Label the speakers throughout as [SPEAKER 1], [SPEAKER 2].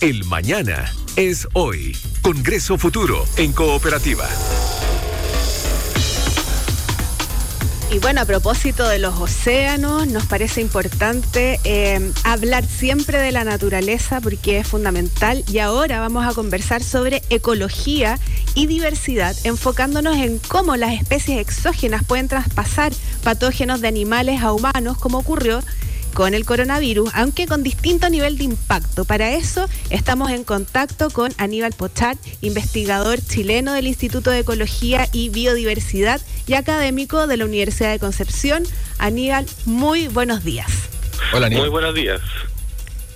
[SPEAKER 1] El mañana es hoy. Congreso Futuro en Cooperativa.
[SPEAKER 2] Y bueno, a propósito de los océanos, nos parece importante eh, hablar siempre de la naturaleza porque es fundamental. Y ahora vamos a conversar sobre ecología y diversidad, enfocándonos en cómo las especies exógenas pueden traspasar patógenos de animales a humanos, como ocurrió con el coronavirus, aunque con distinto nivel de impacto. Para eso estamos en contacto con Aníbal Pochat, investigador chileno del Instituto de Ecología y Biodiversidad y académico de la Universidad de Concepción. Aníbal, muy buenos días.
[SPEAKER 3] Hola, Aníbal. Muy buenos días.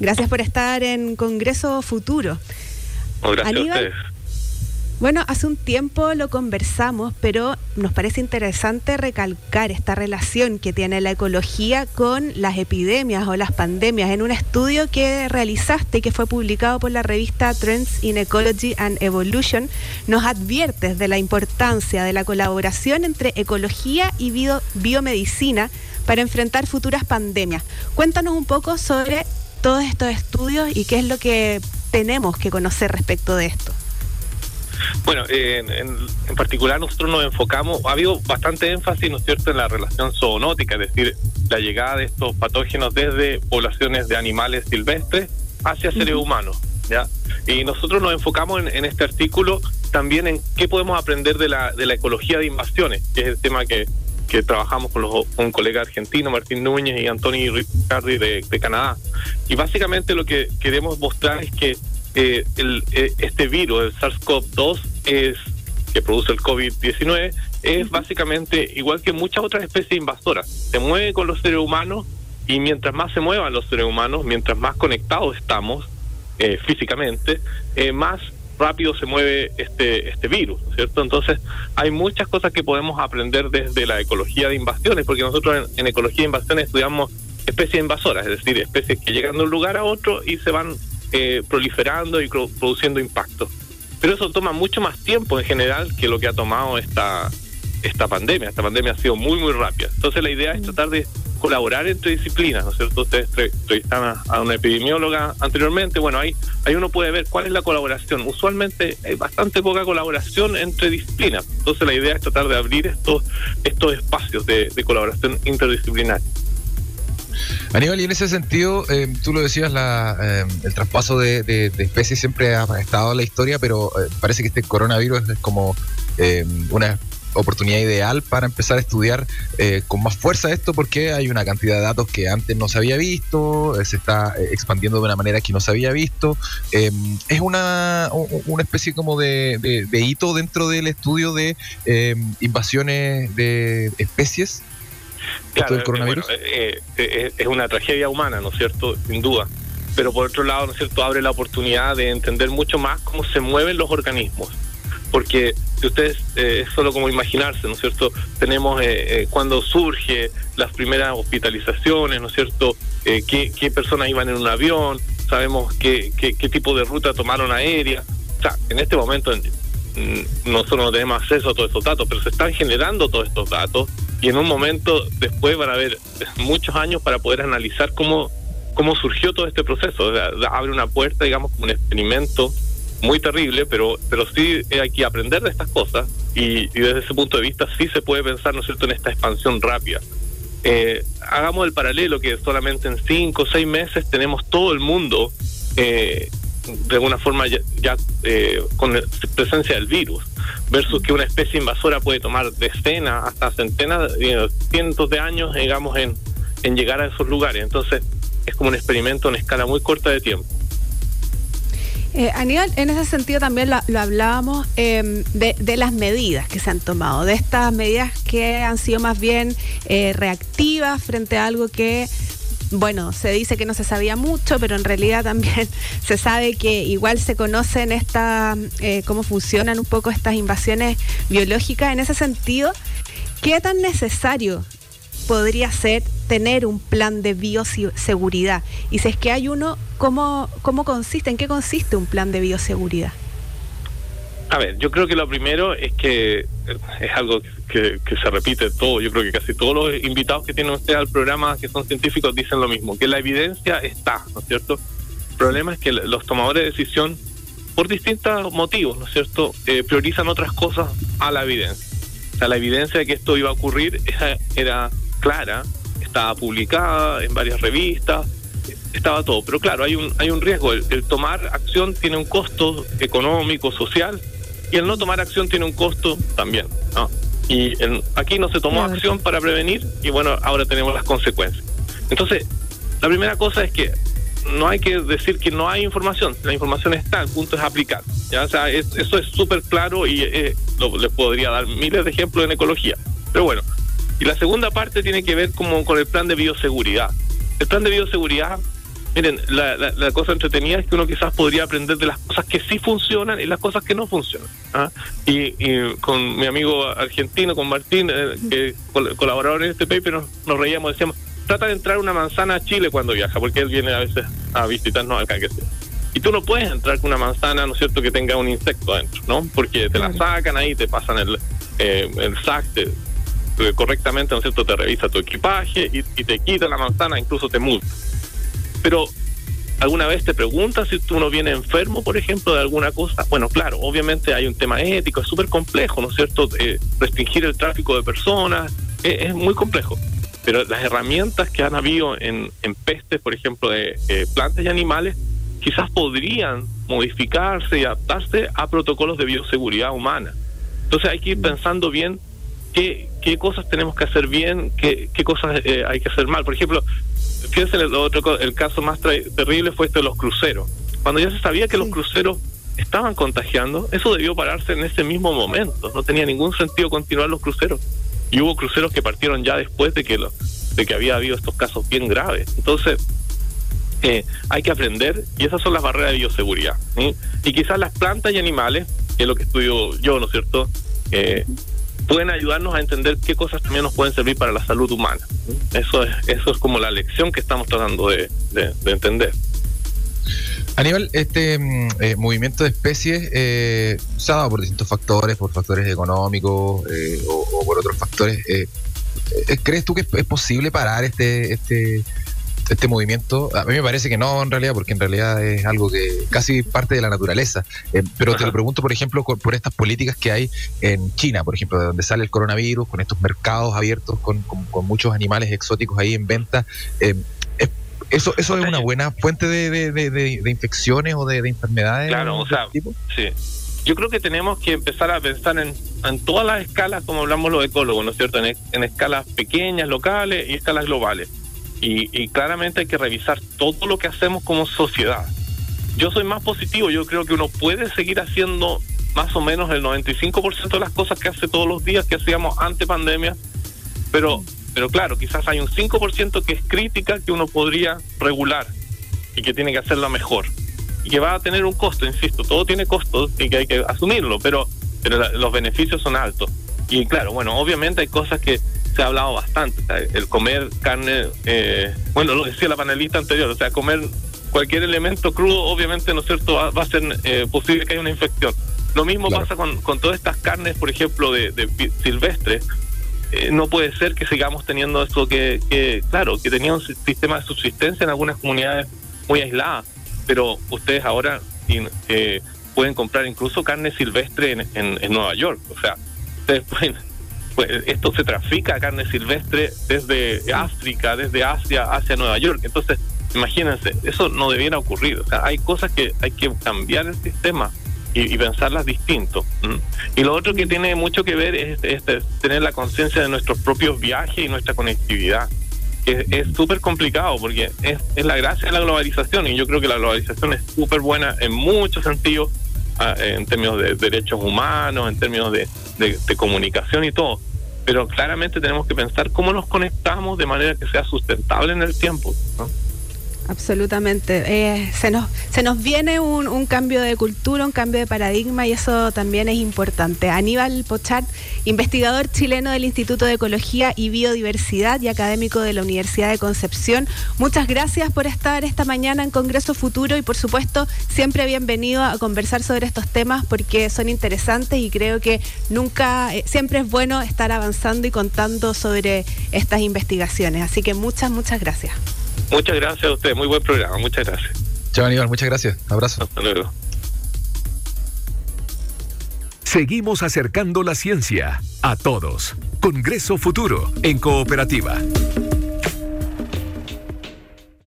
[SPEAKER 2] Gracias por estar en Congreso Futuro.
[SPEAKER 3] gracias a ustedes.
[SPEAKER 2] Bueno, hace un tiempo lo conversamos, pero nos parece interesante recalcar esta relación que tiene la ecología con las epidemias o las pandemias. En un estudio que realizaste y que fue publicado por la revista Trends in Ecology and Evolution, nos adviertes de la importancia de la colaboración entre ecología y biomedicina para enfrentar futuras pandemias. Cuéntanos un poco sobre todos estos estudios y qué es lo que tenemos que conocer respecto de esto.
[SPEAKER 3] Bueno, en, en, particular nosotros nos enfocamos, ha habido bastante énfasis, ¿no es cierto?, en la relación zoonótica, es decir, la llegada de estos patógenos desde poblaciones de animales silvestres hacia seres humanos, ¿ya? Y nosotros nos enfocamos en, este artículo también en qué podemos aprender de la, de la ecología de invasiones, que es el tema que, que trabajamos con, los, un colega argentino, Martín Núñez y Antonio Ricardi de, de Canadá. Y básicamente lo que queremos mostrar es que eh, el, eh, este virus, el SARS-CoV-2, es que produce el COVID-19, es básicamente igual que muchas otras especies invasoras. Se mueve con los seres humanos y mientras más se muevan los seres humanos, mientras más conectados estamos eh, físicamente, eh, más rápido se mueve este este virus, ¿cierto? Entonces, hay muchas cosas que podemos aprender desde la ecología de invasiones, porque nosotros en, en ecología de invasiones estudiamos especies invasoras, es decir, especies que llegan de un lugar a otro y se van eh, proliferando y produciendo impacto. Pero eso toma mucho más tiempo en general que lo que ha tomado esta, esta pandemia. Esta pandemia ha sido muy, muy rápida. Entonces la idea es mm. tratar de colaborar entre disciplinas, ¿no es cierto? Ustedes entrevistaron a una epidemióloga anteriormente, bueno, ahí, ahí uno puede ver cuál es la colaboración. Usualmente hay bastante poca colaboración entre disciplinas, entonces la idea es tratar de abrir estos, estos espacios de, de colaboración interdisciplinaria.
[SPEAKER 4] Aníbal, y en ese sentido, eh, tú lo decías, la, eh, el traspaso de, especies siempre ha estado en la historia, pero eh, parece que este coronavirus es como una oportunidad ideal para empezar a estudiar con más fuerza esto porque hay una cantidad de datos que antes no se había visto, se está expandiendo de una manera que no se había visto. es una, una especie como de, hito dentro del estudio de invasiones de especies
[SPEAKER 3] Claro, coronavirus? Eh, eh, es una tragedia humana, ¿no es cierto? Sin duda. Pero por otro lado, ¿no es cierto? Abre la oportunidad de entender mucho más cómo se mueven los organismos. Porque si ustedes, eh, es solo como imaginarse, ¿no es cierto? Tenemos cuando surge las primeras hospitalizaciones, ¿no es cierto? qué, qué personas iban en un avión, sabemos qué, qué, qué tipo de ruta tomaron aérea. O sea, en este momento nosotros no tenemos acceso a todos estos datos, pero se están generando todos estos datos y en un momento después van a haber muchos años para poder analizar cómo, cómo surgió todo este proceso. abre una puerta, digamos, como un experimento muy terrible, pero, pero sí hay que aprender de estas cosas y, desde ese punto de vista sí se puede pensar, ¿no es cierto?, en esta expansión rápida. Eh, hagamos el paralelo que solamente en cinco o seis meses tenemos todo el mundo eh, de alguna forma ya, eh, con presencia del virus versus que una especie invasora puede tomar decenas hasta centenas, eh, cientos de años, digamos, en, en llegar a esos lugares. Entonces, es como un experimento en escala muy corta de tiempo.
[SPEAKER 2] Eh, Aníbal, en ese sentido también lo, hablábamos em, de, de, las medidas que se han tomado, de estas medidas que han sido más bien eh, reactivas frente a algo que bueno, se dice que no se sabía mucho, pero en realidad también se sabe que igual se conocen esta, eh, cómo funcionan un poco estas invasiones biológicas. En ese sentido, ¿qué tan necesario podría ser tener un plan de bioseguridad? Y si es que hay uno, ¿cómo, cómo consiste? ¿En qué consiste un plan de bioseguridad?
[SPEAKER 3] A ver, yo creo que lo primero es que es algo que, se repite todo, yo creo que casi todos los invitados que tienen usted al programa que son científicos dicen lo mismo, que la evidencia está, ¿no es cierto? El problema es que los tomadores de decisión, por distintos motivos, ¿no es cierto?, eh, priorizan otras cosas a la evidencia. O sea, la evidencia de que esto iba a ocurrir era, era clara, estaba publicada en varias revistas, estaba todo. Pero claro, hay un, hay un riesgo. El, tomar acción tiene un costo económico, social, y el no tomar acción tiene un costo también. ¿no? Y aquí no se tomó acción para prevenir y bueno, ahora tenemos las consecuencias. Entonces, la primera cosa es que no hay que decir que no hay información, la información está, el punto es aplicar. ¿ya? O sea, eso es súper claro y eh, les podría dar miles de ejemplos en ecología. Pero bueno, y la segunda parte tiene que ver como con el plan de bioseguridad. El plan de bioseguridad Miren, la, la, cosa entretenida es que uno quizás podría aprender de las cosas que sí funcionan y las cosas que no funcionan. ¿ah? Y, con mi amigo argentino, con Martín, eh, que colaborador en este paper, nos, nos, reíamos, decíamos, trata de entrar una manzana a Chile cuando viaja, porque él viene a veces a visitarnos acá. Que sea. Y tú no puedes entrar con una manzana, ¿no es cierto?, que tenga un insecto adentro, ¿no? Porque te la sacan ahí, te pasan el, eh, el sac, te, correctamente, ¿no es cierto?, te revisa tu equipaje y, y te quita la manzana, incluso te multa. Pero ¿Alguna vez te preguntas si tú no viene enfermo, por ejemplo, de alguna cosa? Bueno, claro, obviamente hay un tema ético, es súper complejo, ¿no es cierto? Eh, restringir el tráfico de personas eh, es muy complejo. Pero las herramientas que han habido en, en pestes, por ejemplo, de eh, plantas y animales, quizás podrían modificarse y adaptarse a protocolos de bioseguridad humana. Entonces hay que ir pensando bien qué, qué cosas tenemos que hacer bien, qué, qué cosas hay que hacer mal. Por ejemplo, fíjense, el, otro, el caso más terrible fue este de los cruceros. Cuando ya se sabía que los cruceros estaban contagiando, eso debió pararse en ese mismo momento. No tenía ningún sentido continuar los cruceros. Y hubo cruceros que partieron ya después de que, lo, de que había habido estos casos bien graves. Entonces, eh, hay que aprender y esas son las barreras de bioseguridad. Y quizás las plantas y animales, que es lo que estudio yo, ¿no es cierto? Eh, pueden ayudarnos a entender qué cosas también nos pueden servir para la salud humana. Eso es, eso es como la lección que estamos tratando de, entender.
[SPEAKER 4] Aníbal, este mm, eh, movimiento de especies eh, se por distintos factores, por factores económicos eh, o, por otros factores. Eh, ¿Crees tú que es posible parar este, este, este movimiento, a mí me parece que no en realidad, porque en realidad es algo que casi parte de la naturaleza. Eh, pero te lo pregunto, por ejemplo, por, estas políticas que hay en China, por ejemplo, de donde sale el coronavirus, con estos mercados abiertos, con, con, muchos animales exóticos ahí en venta. Eh, ¿Eso, eso es una buena fuente de, de, de, infecciones o de, enfermedades?
[SPEAKER 3] Claro, o sea, tipo? sí. Yo creo que tenemos que empezar a pensar en, en todas las escalas, como hablamos los ecólogos, ¿no es cierto? En, en escalas pequeñas, locales y escalas globales y, claramente hay que revisar todo lo que hacemos como sociedad. Yo soy más positivo, yo creo que uno puede seguir haciendo más o menos el 95% de las cosas que hace todos los días que hacíamos ante pandemia, pero, pero claro, quizás hay un 5% que es crítica que uno podría regular y que tiene que hacerlo mejor y que va a tener un costo, insisto, todo tiene costos y que hay que asumirlo, pero, pero los beneficios son altos. Y claro, bueno, obviamente hay cosas que se ha hablado bastante. el comer carne, eh, bueno, lo decía la panelista anterior, o sea, comer cualquier elemento crudo, obviamente, ¿no es cierto?, va, a ser eh, posible que haya una infección. Lo mismo pasa con, con todas estas carnes, por ejemplo, de, de silvestres. Eh, no puede ser que sigamos teniendo esto que, que, claro, que tenía un sistema de subsistencia en algunas comunidades muy aisladas, pero ustedes ahora pueden comprar incluso carne silvestre en, en, en Nueva York. O sea, ustedes pueden esto se trafica carne silvestre desde África, desde Asia hacia Nueva York. Entonces, imagínense, eso no debiera ocurrir. O sea, hay cosas que hay que cambiar el sistema y, pensarlas distinto. Y lo otro que tiene mucho que ver es, tener la conciencia de nuestros propios viajes y nuestra conectividad. Es súper complicado porque es, es la gracia de la globalización y yo creo que la globalización es súper buena en muchos sentidos, en términos de derechos humanos, en términos de, de, comunicación y todo. Pero claramente tenemos que pensar cómo nos conectamos de manera que sea sustentable en el tiempo. ¿no?
[SPEAKER 2] Absolutamente. Eh, se, nos, se nos viene un, un, cambio de cultura, un cambio de paradigma y eso también es importante. Aníbal Pochat, investigador chileno del Instituto de Ecología y Biodiversidad y académico de la Universidad de Concepción, muchas gracias por estar esta mañana en Congreso Futuro y por supuesto siempre bienvenido a conversar sobre estos temas porque son interesantes y creo que nunca, eh, siempre es bueno estar avanzando y contando sobre estas investigaciones. Así que muchas, muchas gracias.
[SPEAKER 3] Muchas gracias a usted, muy buen programa, muchas gracias.
[SPEAKER 4] Chao Aníbal, muchas gracias. Abrazo.
[SPEAKER 3] Hasta luego.
[SPEAKER 1] Seguimos acercando la ciencia a todos. Congreso Futuro en Cooperativa.